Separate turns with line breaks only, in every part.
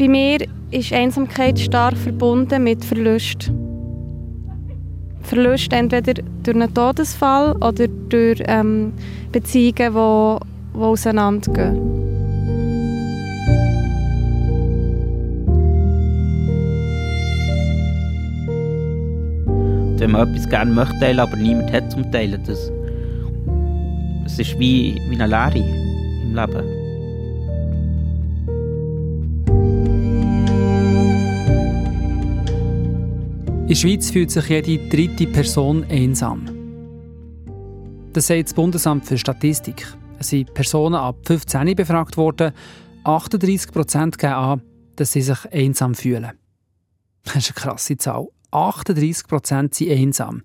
Bei mir ist Einsamkeit stark verbunden mit Verlust. Verlust entweder durch einen Todesfall oder durch ähm, Beziehungen, die, die auseinandergehen.
wenn man etwas gerne möchte teilen, aber niemand hat zum Teilen, das, das ist wie, wie eine Leere im Leben.
Der Schweiz fühlt sich jede dritte Person einsam. Das sagt das Bundesamt für Statistik. Es sind Personen ab 15 befragt worden. 38 Prozent geben an, dass sie sich einsam fühlen. Das ist eine krasse Zahl. 38 Prozent sind einsam.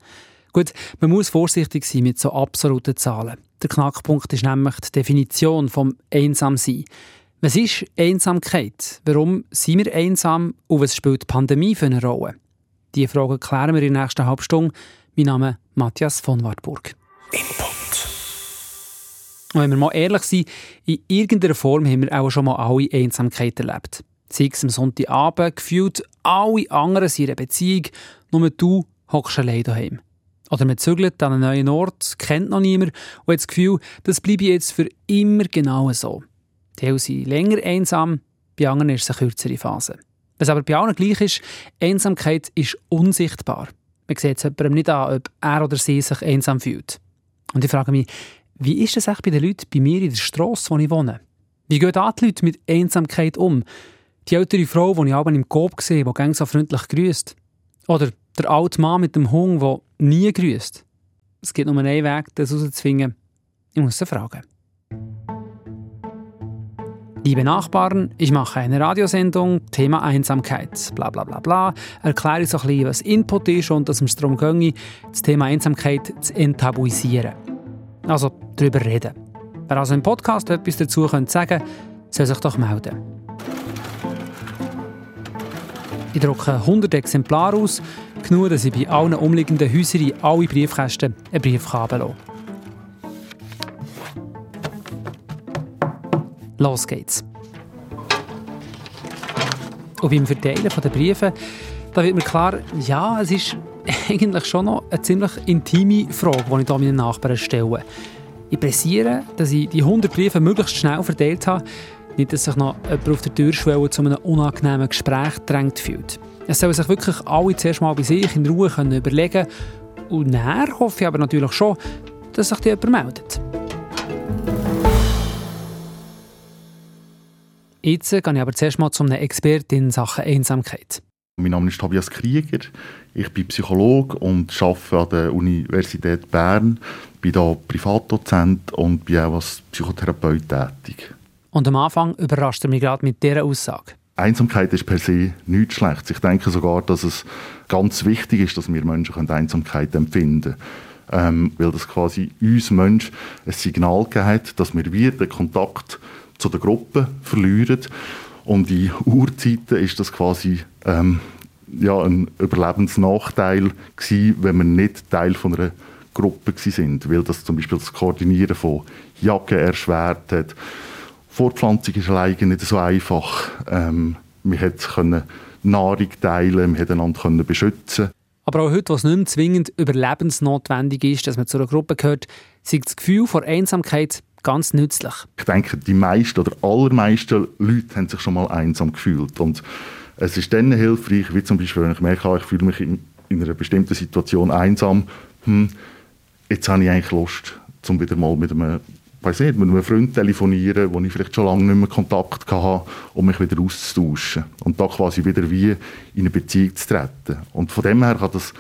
Gut, man muss vorsichtig sein mit so absoluten Zahlen. Der Knackpunkt ist nämlich die Definition vom Einsamsein. Was ist Einsamkeit? Warum sind wir einsam und was spielt die Pandemie für eine Rolle? Diese Fragen klären wir in der nächsten halben Stunde. Mein Name ist Matthias von Wartburg. Input. Und wenn wir mal ehrlich sind, in irgendeiner Form haben wir auch schon mal alle Einsamkeit erlebt. Sei es am Sonntagabend, gefühlt alle anderen sind in einer Beziehung, nur du hockst allein daheim. Oder man zügelt an einen neuen Ort, kennt noch niemand und hat das Gefühl, das bleibe jetzt für immer genau so. Die sind länger einsam, bei anderen ist es eine kürzere Phase. Was aber bei allen gleich ist, Einsamkeit ist unsichtbar. Man sieht es jemandem nicht an, ob er oder sie sich einsam fühlt. Und ich frage mich, wie ist es bei den Leuten bei mir in der Straße, wo ich wohne? Wie gehen die Leute mit Einsamkeit um? Die ältere Frau, die ich abends im Coop sehe, die ganz so freundlich grüßt. Oder der alte Mann mit dem Hund, der nie grüßt. Es gibt nur einen Weg, das herauszufinden. Ich muss sie fragen. Liebe Nachbarn, ich mache eine Radiosendung, Thema Einsamkeit, bla bla bla bla. Erkläre so ein bisschen, was Input ist und dass es darum ginge, das Thema Einsamkeit zu enttabuisieren. Also darüber reden. Wer also im Podcast etwas dazu sagen könnte, soll sich doch melden. Ich drucke 100 Exemplare aus, genug, dass ich bei allen umliegenden Häusern in alle Briefkästen einen Brief ablasse. Los geht's. Und beim Verteilen der Briefe da wird mir klar, ja, es ist eigentlich schon noch eine ziemlich intime Frage, die ich hier meinen Nachbarn stelle. Ich pressiere, dass ich die 100 Briefe möglichst schnell verteilt habe, nicht, dass sich noch jemand auf der Türschwelle zu einem unangenehmen Gespräch drängt fühlt. Es sollen sich wirklich alle zuerst mal bei sich in Ruhe können überlegen und nachher hoffe ich aber natürlich schon, dass sich jemand meldet. Jetzt gehe ich aber zuerst mal zu einer Expertin in Sachen Einsamkeit.
Mein Name ist Tobias Krieger. Ich bin Psychologe und arbeite an der Universität Bern. Bin hier Privatdozent und bin auch als Psychotherapeut tätig.
Und am Anfang überrascht er mich gerade mit dieser Aussage.
Einsamkeit ist per se nichts Schlechtes. Ich denke sogar, dass es ganz wichtig ist, dass wir Menschen Einsamkeit empfinden können. Ähm, weil das quasi uns Menschen ein Signal gegeben hat, dass wir wieder den Kontakt zu der Gruppe verlieren. Und in Urzeiten ist das quasi ähm, ja, ein Überlebensnachteil gewesen, wenn wir nicht Teil von einer Gruppe sind, weil das zum Beispiel das Koordinieren von Jacken erschwert hat Fortpflanzung ist alleine nicht so einfach. Ähm, wir konnten Nahrung teilen, wir konnten einander beschützen.
Aber auch heute, wo es nicht mehr zwingend überlebensnotwendig ist, dass man zu einer Gruppe gehört, ist das Gefühl vor Einsamkeit ganz nützlich.
Ich denke, die meisten oder allermeisten Leute haben sich schon mal einsam gefühlt. Und es ist dann hilfreich, wie zum Beispiel, wenn ich merke, ah, ich fühle mich in, in einer bestimmten Situation einsam, hm, jetzt habe ich eigentlich Lust, um wieder mal mit einem weiß nicht, mit einem Freund telefonieren, wo ich vielleicht schon lange nicht mehr Kontakt hatte, um mich wieder auszutauschen. Und da quasi wieder wie in eine Beziehung zu treten. Und von dem her kann das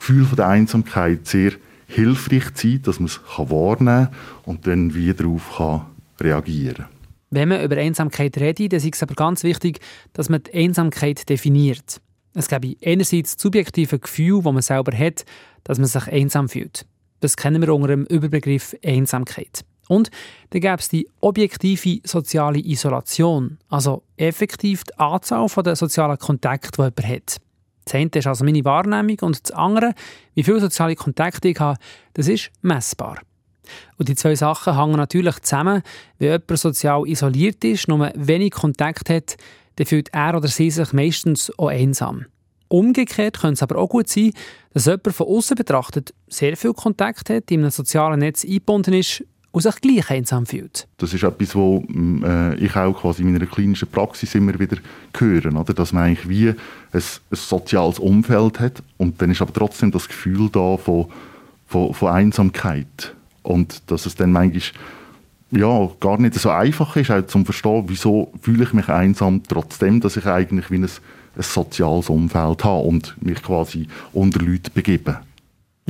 Gefühl von der Einsamkeit sehr hilfreich sein, dass man es wahrnehmen kann und dann wieder darauf kann reagieren
Wenn man über Einsamkeit redet, dann ist es aber ganz wichtig, dass man die Einsamkeit definiert. Es gibt einerseits subjektive Gefühl, das man selber hat, dass man sich einsam fühlt. Das kennen wir unter dem Überbegriff Einsamkeit. Und dann gäbe es die objektive soziale Isolation, also effektiv die Anzahl der sozialen Kontakte, die jemand hat. Das eine ist also meine Wahrnehmung und das andere, wie viele soziale Kontakte ich habe, das ist messbar. Und die zwei Sachen hängen natürlich zusammen. Wenn jemand sozial isoliert ist, nur wenig Kontakt hat, dann fühlt er oder sie sich meistens auch einsam. Umgekehrt könnte es aber auch gut sein, dass jemand von außen betrachtet sehr viel Kontakt hat, in einem sozialen Netz eingebunden ist und sich gleich einsam fühlt.
Das ist etwas, was äh, ich auch quasi in meiner klinischen Praxis immer wieder höre, oder? dass man eigentlich wie ein, ein soziales Umfeld hat und dann ist aber trotzdem das Gefühl da von, von, von Einsamkeit und dass es dann manchmal ja, gar nicht so einfach ist, auch zum verstehen, wieso fühle ich mich einsam, trotzdem, dass ich eigentlich wie ein, ein soziales Umfeld habe und mich quasi unter Leute begebe.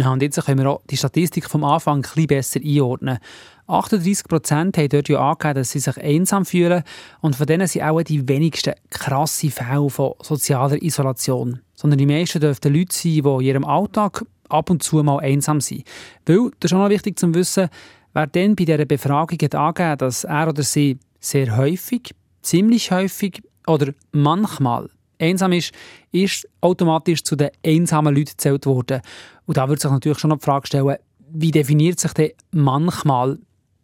Ja, und jetzt können wir auch die Statistik vom Anfang ein besser einordnen. 38 Prozent haben dort ja angegeben, dass sie sich einsam fühlen und von denen sind auch die wenigsten krasse Fälle von sozialer Isolation. Sondern die meisten dürften Leute sein, die in ihrem Alltag ab und zu mal einsam sind. Weil, das ist auch noch wichtig zu wissen, wer dann bei dieser Befragung hat angegeben, dass er oder sie sehr häufig, ziemlich häufig oder manchmal einsam ist, ist automatisch zu den einsamen Leuten gezählt worden. Und da wird sich natürlich schon noch die Frage stellen, wie definiert sich denn manchmal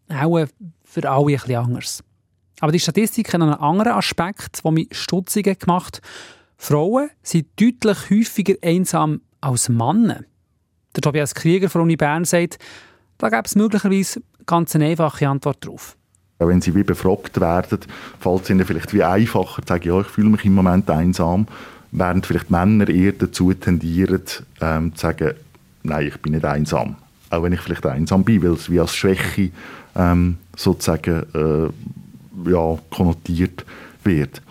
auch für alle ein bisschen anders. Aber die Statistik hat einen anderen Aspekt, der mich stutzig gemacht Frauen sind deutlich häufiger einsam als Männer. Der Tobias Krieger von Uni Bern sagt, da gäbe es möglicherweise ganz eine einfache Antwort darauf.
Wenn sie wie befragt werden, fällt es ihnen vielleicht wie einfacher zu sagen, ja, ich fühle mich im Moment einsam, während vielleicht Männer eher dazu tendieren, ähm, zu sagen, nein, ich bin nicht einsam. Auch wenn ich vielleicht einsam bin, weil es wie als Schwäche ähm, sozusagen äh, ja, konnotiert wird.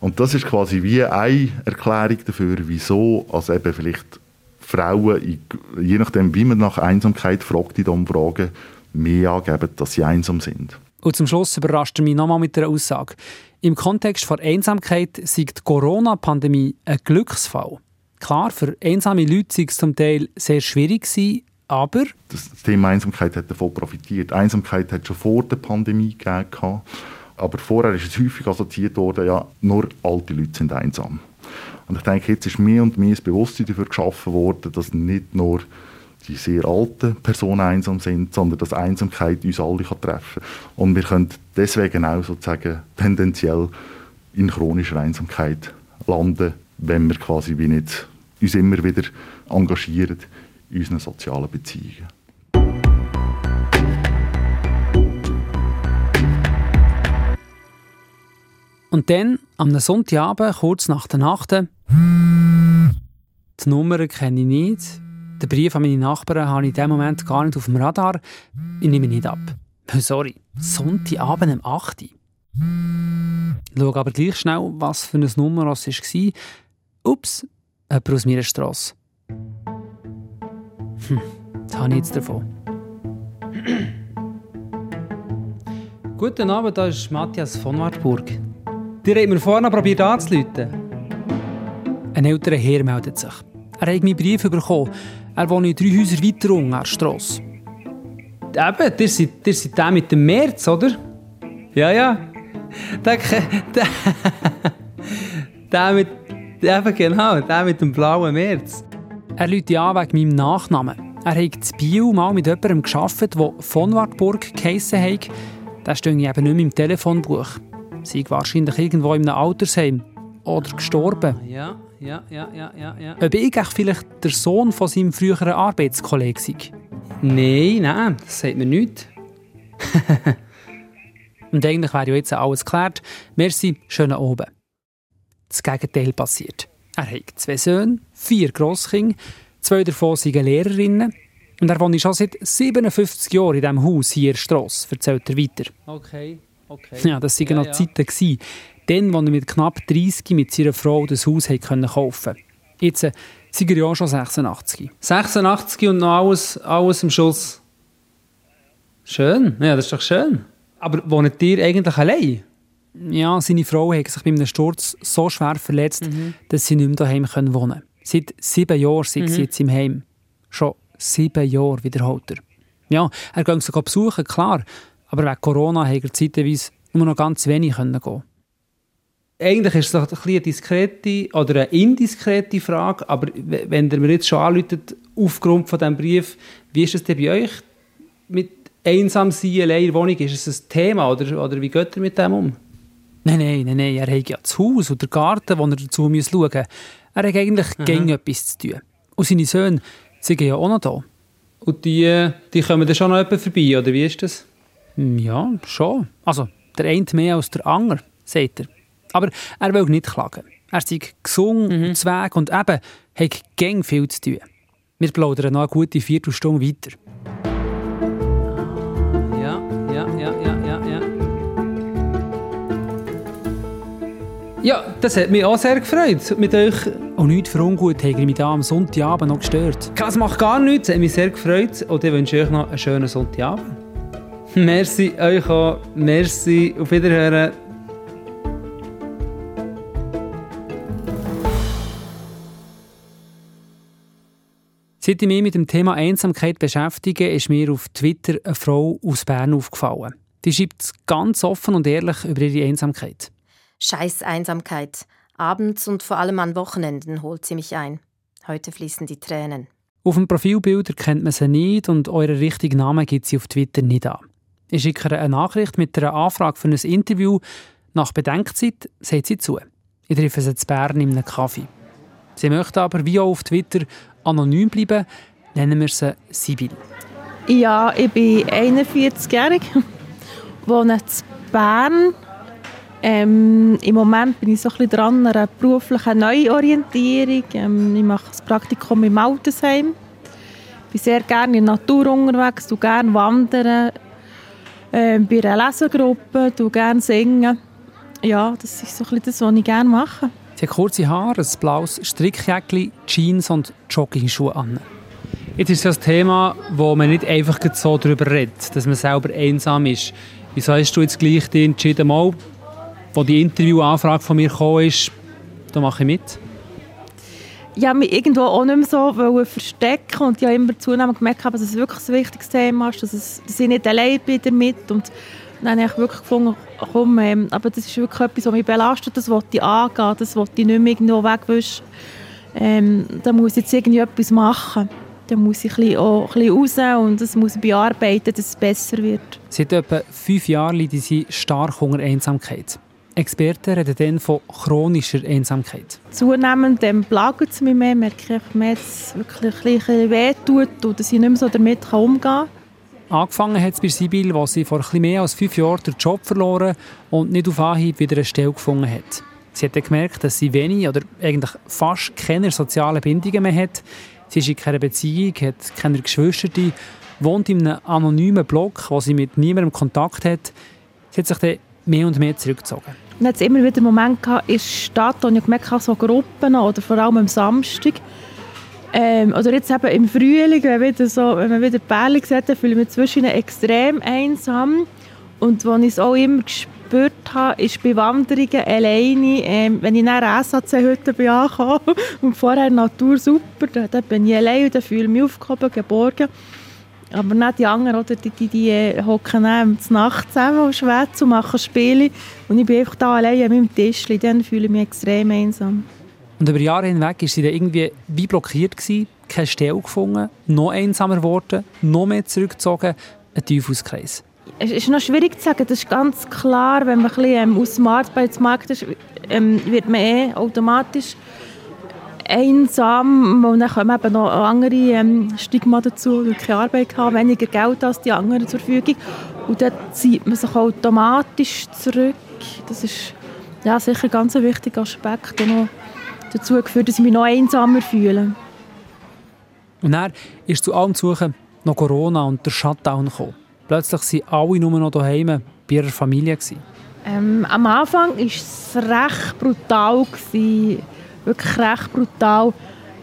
Und das ist quasi wie eine Erklärung dafür, wieso also eben vielleicht Frauen, je nachdem, wie man nach Einsamkeit fragt in den Umfragen, mehr angeben, dass sie einsam sind.
Und zum Schluss überrascht er mich nochmal mit einer Aussage. Im Kontext von Einsamkeit sei die Corona-Pandemie ein Glücksfall. Klar, für einsame Leute sei es zum Teil sehr schwierig aber...
Das Thema Einsamkeit hat davon profitiert. Einsamkeit hat schon vor der Pandemie gegeben. Aber vorher ist es häufig assoziiert worden, ja, nur alte Leute sind einsam. Und ich denke, jetzt ist mehr und mehr das Bewusstsein dafür geschaffen worden, dass nicht nur die sehr alten Personen einsam sind, sondern dass Einsamkeit uns alle kann treffen kann. Und wir können deswegen auch sozusagen tendenziell in chronischer Einsamkeit landen, wenn wir quasi wie nicht uns immer wieder engagieren in unseren sozialen Beziehungen.
Und dann, am Sonntagabend, kurz nach der Nacht, die Nummer kenne ich nicht, den Brief an meine Nachbarn habe ich in diesem Moment gar nicht auf dem Radar. Ich nehme nicht ab. Sorry, Sonntagabend um 8 Uhr. Ich schaue aber gleich schnell, was für eine Nummer es war. Ups, jemand aus meiner Strasse. Hm, das habe ich jetzt davon. Guten Abend, da ist Matthias von Wartburg.
Die haben mir vorne probiert anzuleiten.
Ein älterer Herr meldet sich. Er hat meinen Brief bekommen. Er wohnt drei Häuser weiter unten an der Strasse.
Eben, ihr seid, ihr seid der mit dem März, oder? Ja, ja. Der, der, der mit... Eben genau, der mit dem blauen März.
Er läutet an wegen meinem Nachnamen. Er hat in Bio mal mit jemandem gearbeitet, der von Wartburg geheissen hat. Der steht eben nicht mehr im Telefonbuch. Sie ist wahrscheinlich irgendwo in einem Altersheim. Oder gestorben.
Ja, ja, ja, ja, ja. ja.
Ob ich vielleicht der Sohn von seinem früheren Arbeitskollegen sei?
Nein, nein, das sagt mir nichts.
Und eigentlich wäre ja jetzt alles geklärt. Merci, schönen Oben. Das Gegenteil passiert. Er hat zwei Söhne, vier Grosskinder, zwei davon sind Lehrerinnen. Und er wohnt schon seit 57 Jahren in diesem Haus hier in der Strasse, erzählt er weiter.
Okay, okay.
Ja, das waren ja, noch ja. Zeiten. Gewesen. Dann, als er mit knapp 30 mit seiner Frau das Haus kaufen konnte. Jetzt äh, sind er ja schon 86.
86 und noch alles, alles im Schuss. Schön, ja, das ist doch schön. Aber wohnt ihr eigentlich allein?
Ja, seine Frau hat sich bei einem Sturz so schwer verletzt, mhm. dass sie nicht mehr daheim wohnen können. Seit sieben Jahren sind mhm. sie jetzt im Heim. Schon sieben Jahre, wiederholt er. Ja, er geht sogar besuchen, klar. Aber wegen Corona hat er zeitweise nur noch ganz wenig gehen
eigentlich ist es doch eine diskrete oder eine indiskrete Frage, aber wenn ihr mir jetzt schon anläutet, aufgrund von diesem Brief, wie ist es denn bei euch mit einsam sein, allein in Wohnung? Ist es ein Thema oder, oder wie geht ihr mit dem um?
Nein, nein, nein, nein. Er hat ja das Haus und den Garten, wo er dazu schauen muss. Er hat eigentlich mhm. gegen etwas zu tun. Und seine Söhne sind ja auch noch da.
Und die, die kommen dann schon noch jemand vorbei, oder wie ist das?
Hm, ja, schon. Also, der eine mehr als der andere, sagt er. Aber er will nicht klagen. Er sei gesungen, mhm. Zweig und eben hat gäng viel zu tun. Wir plaudern noch eine gute Viertelstunde weiter.
Ja, ja, ja, ja, ja, ja. Ja, das hat mich auch sehr gefreut, mit euch...
Und nichts für ungut habe ich mich da am Sonntagabend noch gestört.
Das macht gar nichts, es hat mich sehr gefreut und ich wünsche euch noch einen schönen Sonntagabend. Merci euch auch, merci, auf Wiederhören.
Seit ich mich mit dem Thema Einsamkeit beschäftige, ist mir auf Twitter eine Frau aus Bern aufgefallen. Die schreibt ganz offen und ehrlich über ihre Einsamkeit.
Scheiß Einsamkeit. Abends und vor allem an Wochenenden holt sie mich ein. Heute fließen die Tränen.
Auf dem Profilbild erkennt man sie nicht und euren richtigen Namen gibt sie auf Twitter nicht an. Ich schicke ihr eine Nachricht mit einer Anfrage für ein Interview. Nach Bedenkzeit sagt sie zu. Ich treffe sie zu Bern in einem Kaffee. Sie möchte aber, wie auch auf Twitter, anonym bleiben, nennen wir sie Sibyl.
Ja, ich bin 41-jährig, wohne in Bern. Ähm, Im Moment bin ich so ein bisschen dran an einer beruflichen Neuorientierung. Ähm, ich mache das Praktikum im Altersheim. Ich bin sehr gerne in der Natur unterwegs, du gerne wandern, äh, bei einer Lesegruppe, du gerne singen. Ja, das ist so ein bisschen das, was ich gerne mache.
Sie hat kurze Haare, ein blaues Strickjäckchen, Jeans und Joggingschuhe an.
Jetzt ist das Thema, wo man nicht einfach so darüber redet, dass man selber einsam ist. Wieso hast du jetzt gleich entschieden, mal, wo die Interviewanfrage von mir kam, da mache ich mit?
Ich habe mich irgendwo auch nicht mehr so verstecken und ich habe immer zunehmend gemerkt, dass es wirklich ein wichtiges Thema ist, dass, es, dass ich nicht allein bin damit und dann habe ich wirklich gefunden, komm, ähm, aber das ist wirklich etwas, was mich belastet, das wollte ich angehen, das wollte ich nicht mehr irgendwo wegwischen. Ähm, da muss ich jetzt irgendwie etwas machen. Da muss ich ein auch ein bisschen raus und das muss bearbeiten, dass es besser wird.
Seit etwa fünf Jahren leiden sie stark unter Einsamkeit. Experten reden dann von chronischer Einsamkeit.
Zunehmend ähm, plagt es mich mehr, merke ich mehr, dass es wirklich ein bisschen weh tut und dass ich nicht mehr so damit umgehen kann.
Angefangen hat es bei Sibyl, wo sie vor etwas mehr als fünf Jahren den Job verloren und nicht auf Anhieb wieder eine Stelle gefunden hat. Sie hat gemerkt, dass sie wenig oder eigentlich fast keine sozialen Bindungen mehr hat. Sie ist in keiner Beziehung, hat keine Geschwister, wohnt in einem anonymen Block, wo sie mit niemandem Kontakt hat. Sie hat sich dann mehr und mehr zurückgezogen.
Dann hat es immer wieder Momente gehabt in der Stadt, wo ich gemerkt habe, so Gruppen oder vor allem am Samstag, ähm, oder jetzt eben im Frühling, wenn, wieder so, wenn man wieder Bärli sieht, dann fühle ich mich zwischen extrem einsam. Und was ich auch immer gespürt habe, ist bei Wanderungen alleine, ähm, wenn ich nach SAC heute bin angekommen und vorher Natur super, dann, bin ich allein und fühle ich mich aufgehoben, geborgen. Aber nicht die anderen, oder, die, die, die äh, hocken äh, Nacht zusammen und schwätzen und machen Spiele. Und ich bin einfach da allein an meinem Tisch, dann fühle ich mich extrem einsam.
Und über Jahre hinweg war sie dann irgendwie wie blockiert, gewesen, keine Stelle gefunden, noch einsamer geworden, noch mehr zurückgezogen, ein Teufelskreis.
Es ist noch schwierig zu sagen, das ist ganz klar, wenn man ein bisschen ähm, aus dem Arbeitsmarkt ist, ähm, wird man eh automatisch einsam und dann kommen eben noch andere ähm, Stigma dazu, weil keine Arbeit haben, weniger Geld als die anderen zur Verfügung und dann zieht man sich automatisch zurück. Das ist ja, sicher ein ganz wichtiger Aspekt, der noch dazu geführt, dass ich mich noch einsamer fühle.
Und dann ist zu allem Suchen noch Corona und der Shutdown gekommen. Plötzlich waren alle nur noch daheim bei ihrer Familie.
Ähm, am Anfang war es recht brutal. Gewesen. Wirklich recht brutal.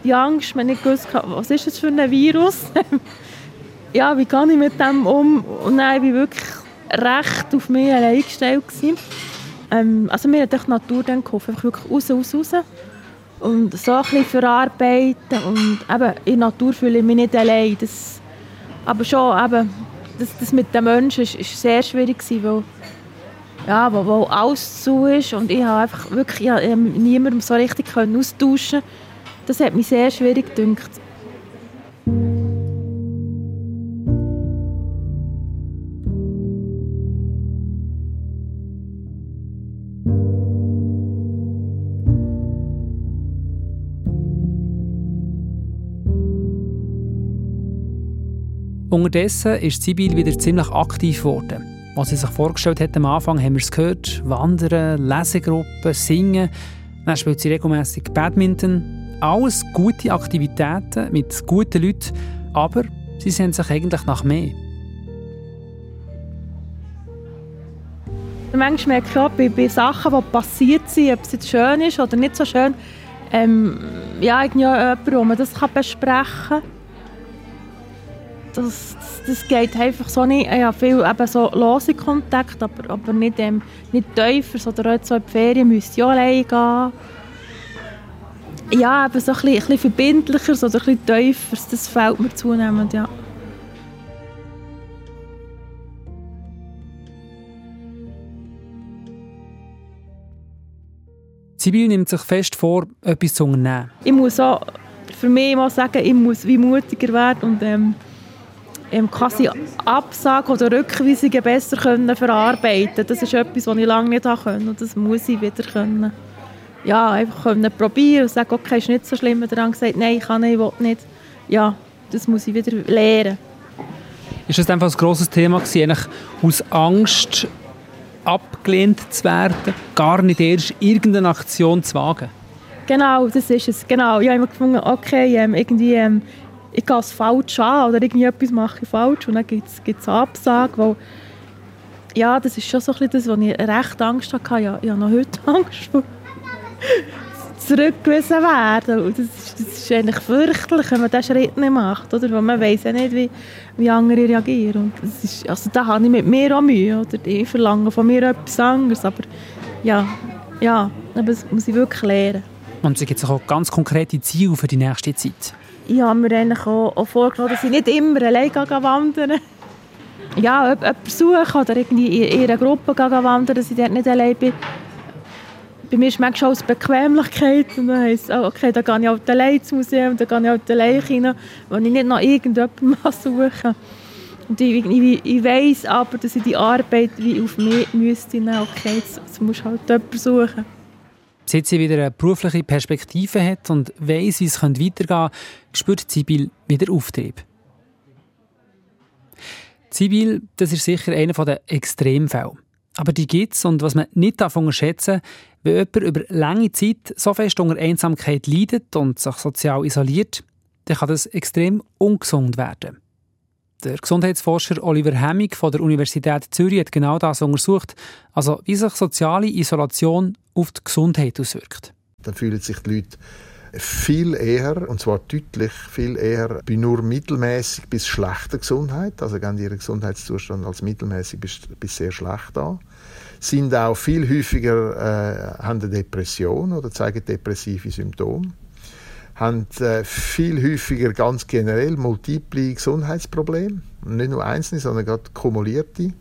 Die Angst, wenn ich gewusst was ist das für ein Virus? ja, wie gehe ich mit dem um? Und war ich wirklich recht auf mich allein gestellt. Ähm, also mir hat die Natur dann geholfen, einfach wirklich raus, raus, raus und so ein bisschen verarbeiten und eben, in der Natur fühle ich mich nicht allein. Das, aber schon, eben, das, das mit den Menschen ist sehr schwierig gewesen, weil ja, wo, wo alles zu ist und ich habe einfach wirklich ich habe niemandem so richtig können austauschen Das hat mich sehr schwierig gedünkt.
Unterdessen ist Sibyl wieder ziemlich aktiv geworden. Was sie sich vorgestellt hat am Anfang, haben wir es gehört. Wandern, Lesegruppen, Singen. Dann spielt sie regelmäßig Badminton. Alles gute Aktivitäten mit guten Leuten, aber sie sehen sich eigentlich nach mehr.
Manchmal merke ich auch bei, bei Sachen, die passiert sind, ob es jetzt schön ist oder nicht so schön, ähm, ja, irgendwie jemand, wo man das besprechen kann. Das, das, das, geht einfach so nicht. Ich habe viel eben so lose Kontakt, aber, aber nicht, ähm, nicht tiefer. Oder auch so in die Ferien müsste ich auch alleine gehen. Ja, eben so ein bisschen, ein bisschen verbindlicher oder ein bisschen tiefer, das fällt mir zunehmend, ja.
Sibyl nimmt sich fest vor, etwas zu unternehmen.
Ich muss auch für mich mal sagen, ich muss wie mutiger werden und ähm, ähm, quasi Absagen oder Rückweisungen besser können verarbeiten Das ist etwas, was ich lange nicht konnte und das muss ich wieder können. Ja, einfach können probieren und sagen, okay, ist nicht so schlimm. Und dann gesagt, nein, ich kann nicht, ich will nicht. Ja, das muss ich wieder lernen.
Ist das einfach ein grosses Thema gewesen, eigentlich aus Angst abgelehnt zu werden, gar nicht erst irgendeine Aktion zu wagen?
Genau, das ist es. Genau. Ich habe gefunden, okay, ähm, irgendwie, ähm, ich gehe es falsch an oder irgendetwas mache ich falsch und dann gibt es Absagen, weil ja, das ist schon so ein bisschen das, wo ich recht Angst hatte. Ja, ich habe noch heute Angst vor zurückgewiesen werden. Und das, ist, das ist eigentlich fürchterlich, wenn man diesen Schritt nicht macht. Oder? Weil man weiß ja nicht, wie, wie andere reagieren. Und das ist, also da habe ich mit mir auch Mühe. Oder? Die verlangen von mir etwas anderes. Aber ja, ja aber das muss ich wirklich lernen.
Und es gibt auch ganz konkrete Ziele für die nächste Zeit?
Ich habe mir auch, auch vorgenommen, dass ich nicht immer allein wandern Ja, jemanden suchen oder irgendwie in ihrer Gruppe wandern, dass ich dort nicht allein bin bei mir schmeckt schon aus Bequemlichkeit. Und dann heisst es, oh, okay, da gehe ich halt allein ins Museum, da gehe ich halt allein rein, wenn ich nicht noch irgendjemanden suche. Und ich, ich, ich weiss aber, dass ich die Arbeit wie auf mich müsste nehmen. Okay, jetzt, jetzt musst du halt jemanden suchen.
Seit sie wieder eine berufliche Perspektive hat und weiss, wie es weitergehen könnte, spürt Sibyl wieder Auftrieb. Sibyl, das ist sicher einer der Extremfälle. Aber die gibt es und was man nicht unterschätzen darf, wenn jemand über lange Zeit so fest unter Einsamkeit leidet und sich sozial isoliert, dann kann das extrem ungesund werden. Der Gesundheitsforscher Oliver Hemmig von der Universität Zürich hat genau das untersucht, also wie sich soziale Isolation auf die Gesundheit auswirkt.
Dann fühlen sich die Leute viel eher, und zwar deutlich viel eher, bei nur mittelmäßig bis schlechter Gesundheit, also gehen ihren Gesundheitszustand als mittelmäßig bis, bis sehr schlecht an sind auch viel häufiger äh, haben eine Depression oder zeigen depressive Symptome, haben äh, viel häufiger ganz generell multiple Gesundheitsprobleme, nicht nur einzelne, sondern gerade kumulierte.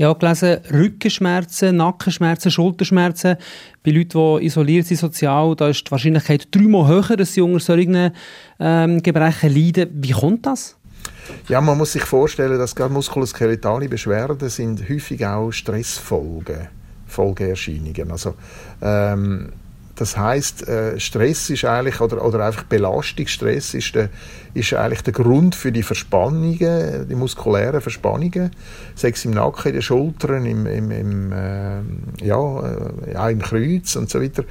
Habe gelesen, Rückenschmerzen, Nackenschmerzen, Schulterschmerzen. Bei Leuten, die isoliert sind sozial, da ist die Wahrscheinlichkeit dreimal höher, dass sie unter solchen ähm, Gebrechen leiden. Wie kommt das?
Ja, man muss sich vorstellen, dass gerade muskuloskeletale Beschwerden sind häufig auch Stressfolgen, Folgeerscheinungen. Also ähm, das heißt, äh, Stress ist eigentlich, oder, oder einfach Belastungsstress ist, der, ist eigentlich der Grund für die Verspannungen, die muskulären Verspannungen, sei es im Nacken, in den Schultern, im, im, im, äh, ja, äh, ja, im Kreuz und so weiter.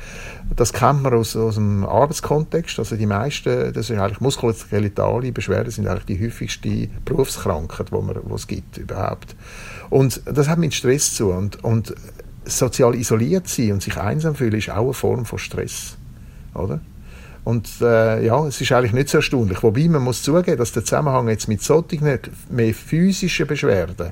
Das kennt man aus, aus dem Arbeitskontext. Also die meisten, das sind eigentlich muskuloskeletale Beschwerden, sind eigentlich die häufigste Berufskrankheit, die es gibt überhaupt. Und das hat mit Stress zu. Und, und sozial isoliert sein und sich einsam fühlen, ist auch eine Form von Stress. Oder? Und äh, ja, es ist eigentlich nicht so erstaunlich. Wobei man muss zugeben, dass der Zusammenhang jetzt mit solchen mehr physischen Beschwerden,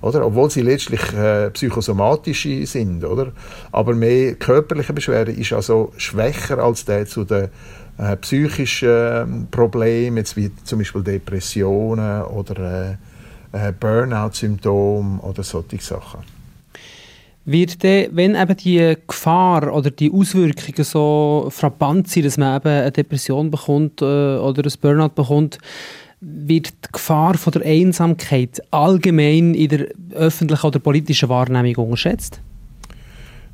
oder? obwohl sie letztlich äh, psychosomatische sind, oder? aber mehr körperliche Beschwerden ist also schwächer als der zu den äh, psychischen äh, Problemen, jetzt wie zum Beispiel Depressionen oder äh, äh Burnout-Symptome oder solche Sachen.
Wird dann, wenn eben die Gefahr oder die Auswirkungen so frappant sind, dass man eben eine Depression bekommt äh, oder ein Burnout bekommt, wird die Gefahr von der Einsamkeit allgemein in der öffentlichen oder politischen Wahrnehmung unterschätzt?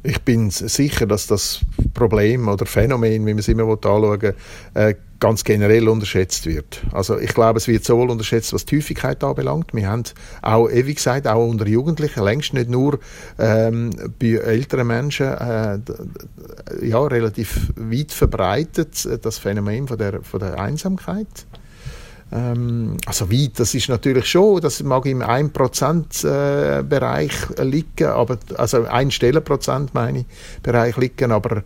Ich bin sicher, dass das Problem oder Phänomen, wie man es immer anschauen will, äh, ganz generell unterschätzt wird. Also ich glaube, es wird sowohl unterschätzt, was die Häufigkeit anbelangt. Wir haben auch, wie gesagt, auch unter Jugendlichen, längst nicht nur ähm, bei älteren Menschen, äh, ja, relativ weit verbreitet, äh, das Phänomen von der, von der Einsamkeit. Ähm, also weit, das ist natürlich schon, das mag im 1% äh, Bereich liegen, aber, also ein Stellenprozent meine ich, Bereich liegen, aber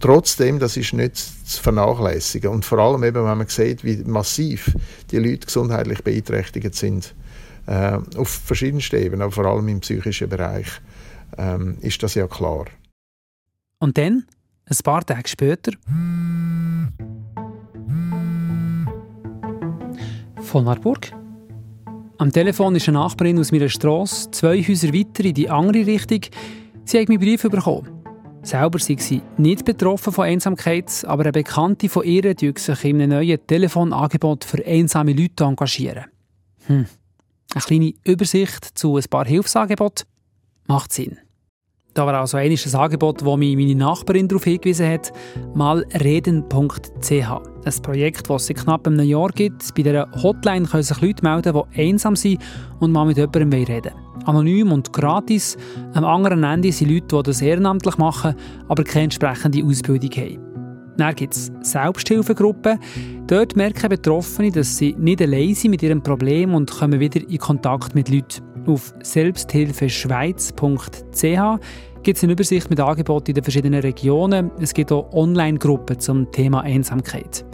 Trotzdem, das ist nicht zu vernachlässigen. Und vor allem eben, wenn man sieht, wie massiv die Leute gesundheitlich beeinträchtigt sind, äh, auf verschiedensten Ebenen, aber vor allem im psychischen Bereich, ähm, ist das ja klar.
Und dann, ein paar Tage später, von Marburg. Am Telefon ist eine Nachbarin aus meiner Straße, zwei Häuser weiter in die andere Richtung. Sie hat meinen Brief bekommen. Selber sei sie nicht betroffen von Einsamkeit, aber eine Bekannte von ihr engagiert sich in einem neuen Telefonangebot für einsame Leute engagieren. Hm. Eine kleine Übersicht zu ein paar Hilfsangeboten macht Sinn. Da war also ein Angebot, das mich meine Nachbarin darauf hingewiesen hat, malreden.ch. Ein Projekt, das es seit knapp einem Jahr gibt. Bei dieser Hotline können sich Leute melden, die einsam sind und mal mit jemandem reden wollen. Anonym und gratis. Am anderen Ende sind Leute, die das ehrenamtlich machen, aber keine entsprechende Ausbildung haben. Dann gibt es Selbsthilfegruppen. Dort merken Betroffene, dass sie nicht allein sind mit ihrem Problem und kommen wieder in Kontakt mit Leuten. Auf selbsthilfeschweiz.ch gibt es eine Übersicht mit Angeboten in den verschiedenen Regionen. Es gibt auch Online-Gruppen zum Thema Einsamkeit.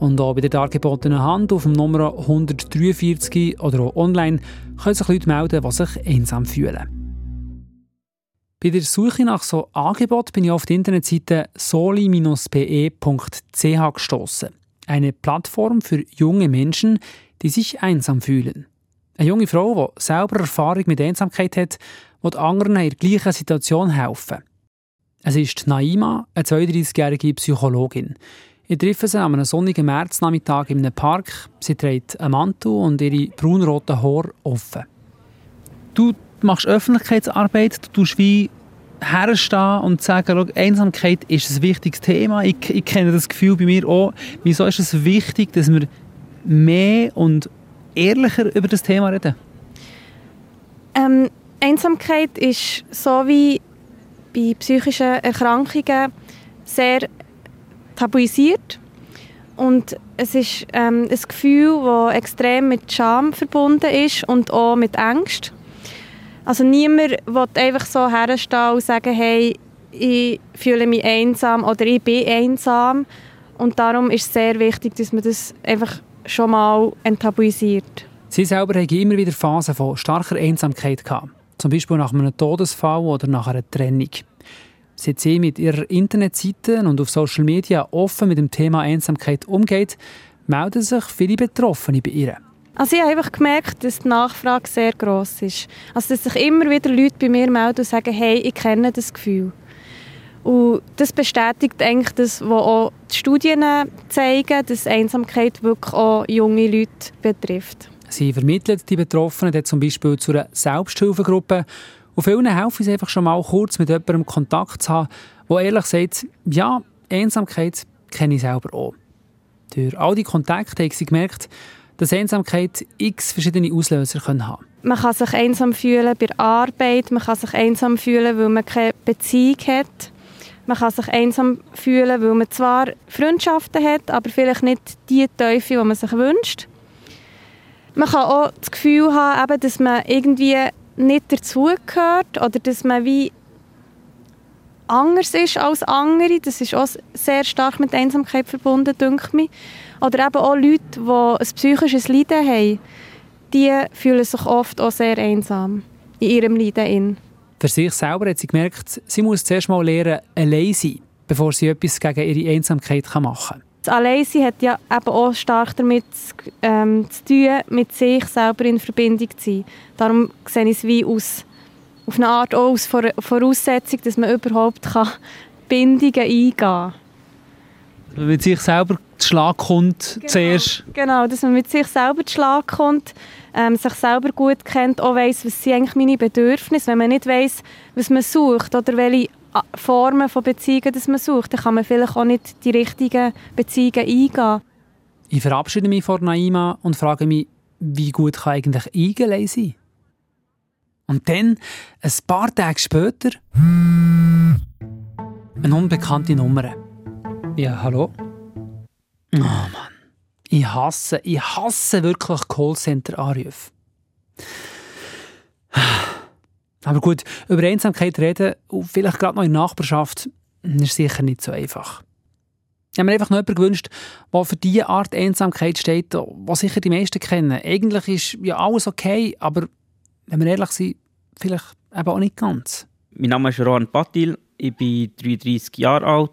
Und auch bei den dargebotenen Hand auf dem Nummer 143 oder auch online können sich Leute melden, die sich einsam fühlen. Bei der Suche nach so Angebot bin ich auf die Internetseite soli-pe.ch gestoßen. Eine Plattform für junge Menschen, die sich einsam fühlen. Eine junge Frau, die selber Erfahrung mit Einsamkeit hat, will anderen in der gleichen Situation helfen. Es ist Naima, eine 32-jährige Psychologin. Ich treffe sie an einem sonnigen Märznachmittag in einem Park. Sie trägt einen Mantel und ihre braunroten Haare offen.
Du machst Öffentlichkeitsarbeit, du tust wie herstehen und sagen, Einsamkeit ist ein wichtiges Thema. Ich, ich kenne das Gefühl bei mir auch. Wieso ist es wichtig, dass wir mehr und ehrlicher über das Thema reden?
Ähm, Einsamkeit ist so wie bei psychischen Erkrankungen sehr tabuisiert. Und es ist ähm, ein Gefühl, das extrem mit Scham verbunden ist und auch mit Angst. Also niemand will einfach so herstehen und sagen, hey, ich fühle mich einsam oder ich bin einsam. Und darum ist es sehr wichtig, dass man das einfach schon mal enttabuisiert.
Sie selber haben immer wieder Phasen von starker Einsamkeit gehabt. Zum Beispiel nach einem Todesfall oder nach einer Trennung. Seit sie mit ihrer Internetseite und auf Social Media offen mit dem Thema Einsamkeit umgeht, melden sich viele Betroffene bei ihr.
Also ich habe einfach gemerkt, dass die Nachfrage sehr groß ist. Also dass sich immer wieder Leute bei mir melden und sagen, hey, ich kenne das Gefühl. Und das bestätigt eigentlich das, was auch die Studien zeigen, dass Einsamkeit wirklich auch junge Leute betrifft.
Sie vermittelt die Betroffenen zum Beispiel zu einer Selbsthilfegruppe und vielen helfen es einfach schon mal kurz mit jemandem Kontakt zu haben, der ehrlich sagt, ja, Einsamkeit kenne ich selber auch. Durch all die Kontakte haben sie gemerkt, dass Einsamkeit x verschiedene Auslöser können haben
Man kann sich einsam fühlen bei der Arbeit, man kann sich einsam fühlen, weil man keine Beziehung hat. Man kann sich einsam fühlen, weil man zwar Freundschaften hat, aber vielleicht nicht die Teufel, die man sich wünscht. Man kann auch das Gefühl haben, dass man irgendwie nicht dazugehört oder dass man wie anders ist als andere. Das ist auch sehr stark mit Einsamkeit verbunden, denke ich. Oder eben auch Leute, die ein psychisches Leiden haben, die fühlen sich oft auch sehr einsam in ihrem Leiden.
Für sich selber hat sie gemerkt, sie muss zuerst mal lernen, allein sein, bevor sie etwas gegen ihre Einsamkeit machen kann.
Das Alleinsein hat ja eben auch stark damit ähm, zu tun, mit sich selber in Verbindung zu sein. Darum sehe ich es wie aus, auf eine Art auch aus Voraussetzung, dass man überhaupt kann Bindungen eingehen kann.
Mit sich selber zu Schlag kommt
genau,
zuerst.
Genau, dass man mit sich selber zu Schlag kommt, ähm, sich selber gut kennt, auch weiss, was sind eigentlich meine Bedürfnisse. Wenn man nicht weiss, was man sucht oder welche Formen von Beziehungen das man sucht. Dann kann man vielleicht auch nicht die richtigen Beziehungen eingehen.
Ich verabschiede mich von Naima und frage mich, wie gut kann eigentlich Eigelei sein? Und dann, ein paar Tage später, eine unbekannte Nummer. Ja, hallo? Oh Mann. Ich hasse, ich hasse wirklich Callcenter-Anrufe. Aber gut, über Einsamkeit reden, und vielleicht gerade noch in der Nachbarschaft, ist sicher nicht so einfach. Ich habe mir einfach noch jemanden gewünscht, der für diese Art Einsamkeit steht, was sicher die meisten kennen. Eigentlich ist ja alles okay, aber wenn wir ehrlich sind, vielleicht eben auch nicht ganz.
Mein Name ist Rohan Patil, ich bin 33 Jahre alt,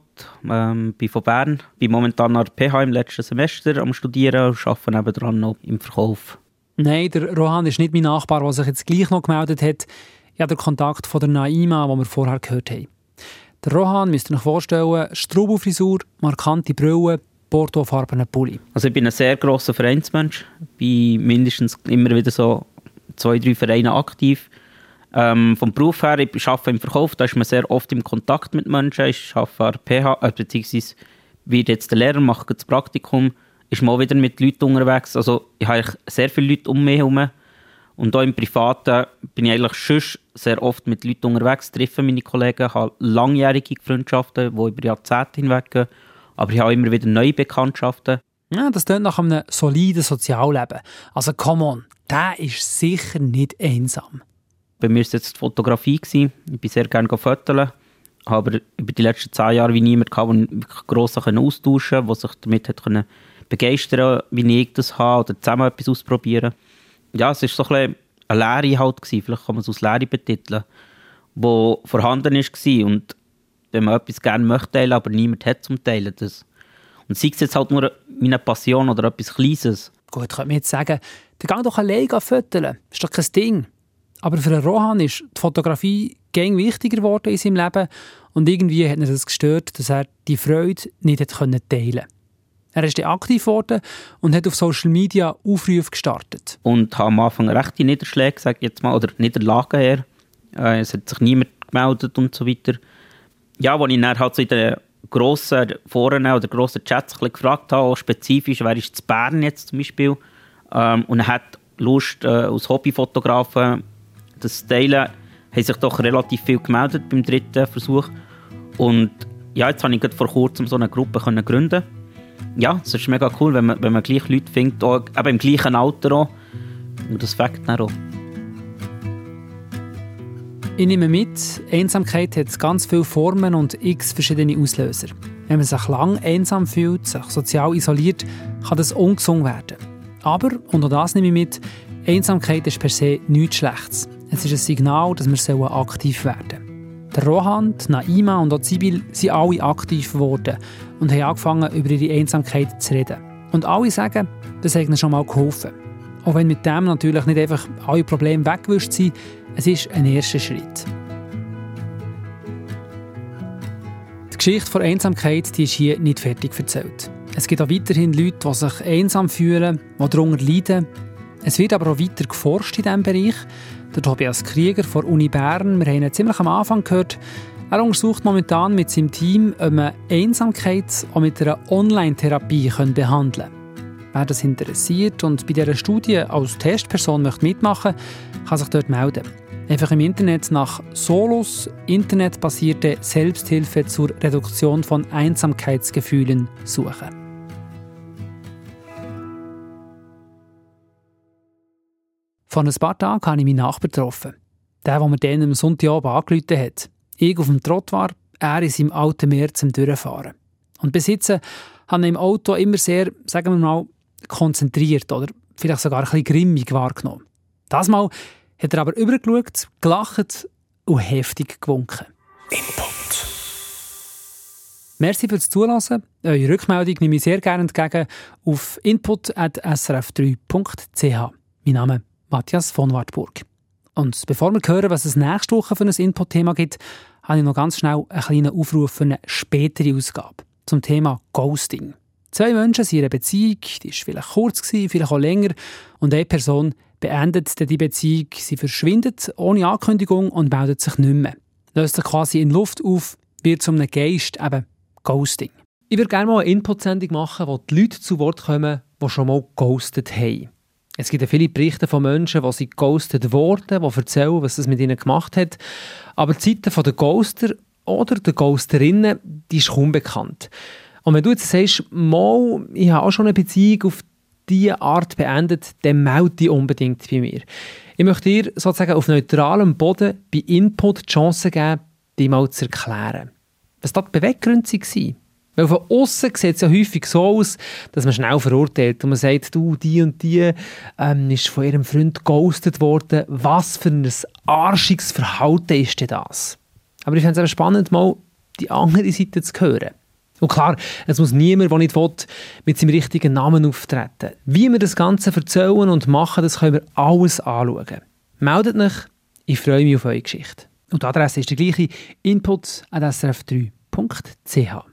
ähm, bin von Bern, bin momentan an der PH im letzten Semester am Studieren und arbeite nebenan noch im Verkauf.
Nein, der Rohan ist nicht mein Nachbar, der sich jetzt gleich noch gemeldet hat. Ich habe den Kontakt von der Naima, den wir vorher gehört haben. Der Rohan, müsst ihr euch vorstellen, Strubelfrisur, markante Brille, Portofarbenen Pulli.
Also ich bin ein sehr grosser Vereinsmensch, bin mindestens immer wieder so zwei, drei Vereine aktiv. Ähm, vom Beruf her, ich arbeite im Verkauf, da ist man sehr oft im Kontakt mit Menschen. Ich arbeite an PH, äh, beziehungsweise wird jetzt der Lehrer, mache das Praktikum, ist mal wieder mit Leuten unterwegs. Also ich habe sehr viele Leute um mich herum. Und auch im Privaten bin ich eigentlich schon sehr oft mit Leuten unterwegs, treffe meine Kollegen, habe langjährige Freundschaften, die über Jahrzehnte hinweg gehen. Aber ich habe immer wieder neue Bekanntschaften.
Ja, das klingt nach einem soliden Sozialleben. Also, come on, der ist sicher nicht einsam.
Bei mir war es jetzt die Fotografie. Gewesen. Ich bin sehr gerne fotografieren. Aber über die letzten zehn Jahre wie niemand gehabt, der wirklich gross austauschen konnte, der sich damit hat können begeistern wie ich das habe oder zusammen etwas ausprobieren. Ja, es war so ein eine Lehre halt gewesen. vielleicht kann man es als Lehre betiteln, die vorhanden war und wenn man etwas gerne möchte teilen, aber niemand hat zum Teilen das. Und sei es jetzt halt nur meine Passion oder etwas Kleines.
Gut, könnte mir jetzt sagen, dann geh doch alleine fotografieren. Ist doch kein Ding. Aber für Rohan ist die Fotografie gäng wichtiger geworden in seinem Leben und irgendwie hat er das gestört, dass er die Freude nicht teilen konnte. Er ist aktiv geworden und hat auf Social Media Aufrufe gestartet.
Und habe am Anfang rechte Niederschläge, sage jetzt mal, oder Niederlagen her. Äh, es hat sich niemand gemeldet und so weiter. Ja, als ich dann halt so in den grossen Foren oder grossen Chats gefragt habe, spezifisch, wer ist zu Bern jetzt zum Beispiel, ähm, und er hat Lust, äh, als Hobbyfotografen das teilen, haben sich doch relativ viel gemeldet beim dritten Versuch. Und ja, jetzt habe ich vor kurzem so eine Gruppe können gründen ja, es ist mega cool, wenn man, wenn man gleich Leute findet, auch, eben im gleichen Alter auch. Und das fängt dann auch.
Ich nehme mit, Einsamkeit hat ganz viele Formen und x verschiedene Auslöser. Wenn man sich lang einsam fühlt, sich sozial isoliert, kann das ungesund werden. Aber, und auch das nehme ich mit, Einsamkeit ist per se nichts Schlechtes. Es ist ein Signal, dass wir aktiv werden sollen. Der Rohan, Naima und auch Sibyl sind alle aktiv geworden und haben angefangen, über ihre Einsamkeit zu reden. Und alle sagen, das hat ihnen schon mal geholfen. Auch wenn mit dem natürlich nicht einfach alle Probleme weggewischt sind, es ist ein erster Schritt. Die Geschichte der Einsamkeit die ist hier nicht fertig erzählt. Es gibt auch weiterhin Leute, die sich einsam fühlen, die darunter leiden. Es wird aber auch weiter geforscht in diesem Bereich. Der Tobias Krieger von Uni Bern, wir haben ihn ziemlich am Anfang gehört, er untersucht momentan mit seinem Team, ob man Einsamkeit auch mit einer Online-Therapie behandeln kann. Wer das interessiert und bei dieser Studie als Testperson möchte mitmachen möchte, kann sich dort melden. Einfach im Internet nach Solos, internetbasierte Selbsthilfe zur Reduktion von Einsamkeitsgefühlen suchen. Vor ein paar Tagen habe ich meinen Nachbar getroffen. Der, der mir dann am Sonntagabend angerufen hat. Ich auf dem Trott war, er in seinem alten Meer zum Durchfahren. Und besitzen habe ich im Auto immer sehr, sagen wir mal, konzentriert oder vielleicht sogar ein bisschen grimmig wahrgenommen. Das Mal hat er aber übergeschaut, gelacht und heftig gewunken. Input. Merci fürs Zuhören. Eure Rückmeldung nehme ich sehr gerne entgegen auf input.srf3.ch. Mein Name ist Matthias von Wartburg. Und bevor wir hören, was es nächste Woche für ein Input-Thema gibt, habe ich noch ganz schnell einen kleinen Aufruf für eine spätere Ausgabe zum Thema Ghosting. Zwei Menschen sind in einer Beziehung, die war vielleicht kurz, vielleicht auch länger, und eine Person beendet die Beziehung, sie verschwindet ohne Ankündigung und meldet sich nicht mehr. Löst sich quasi in Luft auf, wird zu einem Geist, eben Ghosting. Ich würde gerne mal eine Input-Sendung machen, wo die Leute zu Wort kommen, die schon mal ghostet haben. Es gibt ja viele Berichte von Menschen, die sie ghostet wurden, die erzählen, was das mit ihnen gemacht hat. Aber die Zeiten der Ghoster oder der Ghosterinnen, die ist kaum bekannt. Und wenn du jetzt sagst, mal, ich habe auch schon eine Beziehung auf diese Art beendet, dann melde dich unbedingt bei mir. Ich möchte dir sozusagen auf neutralem Boden bei Input die Chance geben, dich mal zu erklären. Was die Beweggründe waren? Weil von außen sieht es ja häufig so aus, dass man schnell verurteilt und man sagt, du, die und die ähm, ist von ihrem Freund ghostet worden. Was für ein arschiges Verhalten ist denn das? Aber ich fände es spannend, mal die andere Seite zu hören. Und klar, es muss niemand, der nicht will, mit seinem richtigen Namen auftreten. Wie wir das Ganze erzählen und machen, das können wir alles anschauen. Meldet euch, ich freue mich auf eure Geschichte. Und die Adresse ist die gleiche, input.srf3.ch.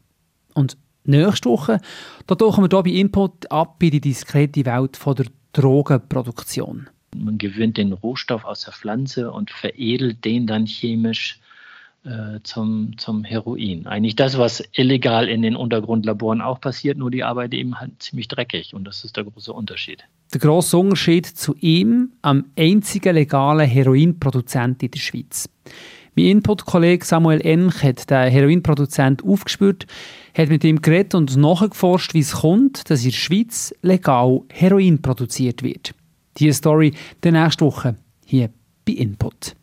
Und nächste Woche, da tauchen wir hier bei Input ab in die diskrete Welt von der Drogenproduktion.
Man gewinnt den Rohstoff aus der Pflanze und veredelt den dann chemisch äh, zum, zum Heroin. Eigentlich das, was illegal in den Untergrundlaboren auch passiert, nur die Arbeit eben halt ziemlich dreckig und das ist der große Unterschied.
Der grosse Unterschied zu ihm, am einzigen legalen Heroinproduzent in der Schweiz. Mein Input-Kollege Samuel Ench hat den Heroinproduzent aufgespürt, hat mit ihm geredet und nachgeforscht, wie es kommt, dass in der Schweiz legal Heroin produziert wird. Diese Story der nächste Woche hier bei Input.